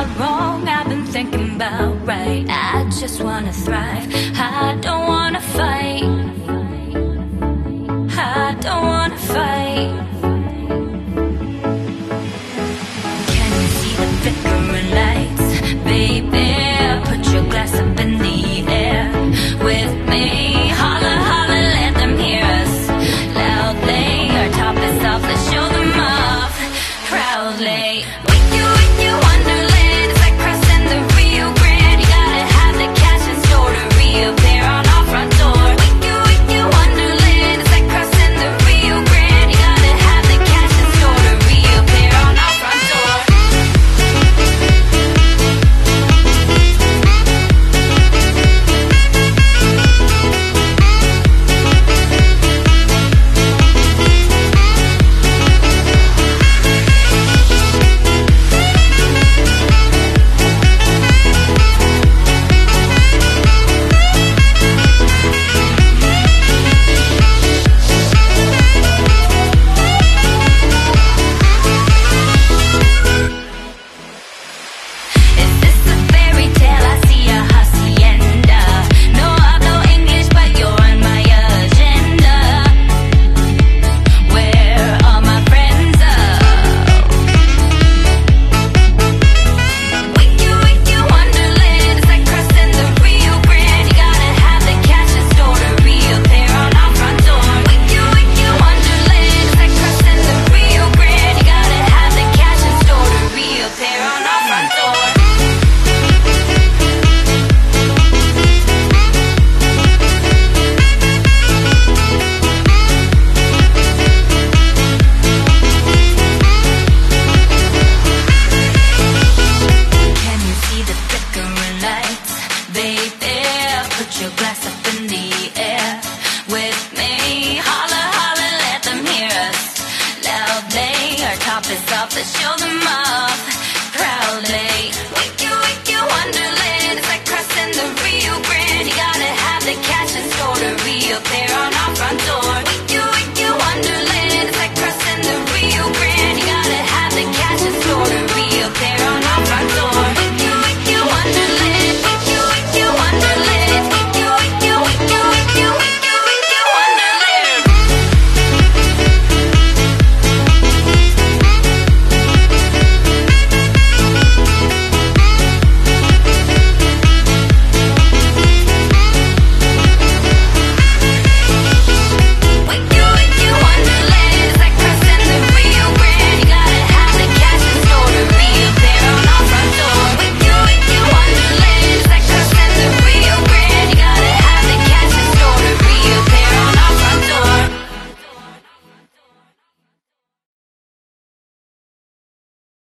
about wrong, I've been thinking about right. I just wanna thrive, I don't wanna fight. I don't wanna fight. Can you see the flickering lights, baby? Put your glass up in the air with me. Holla, holla, let them hear us loudly. Our top is off, let's show them off proudly. your glass up in the air with me. Holla, holla, let them hear us. Loud they are top is off. Let's show them.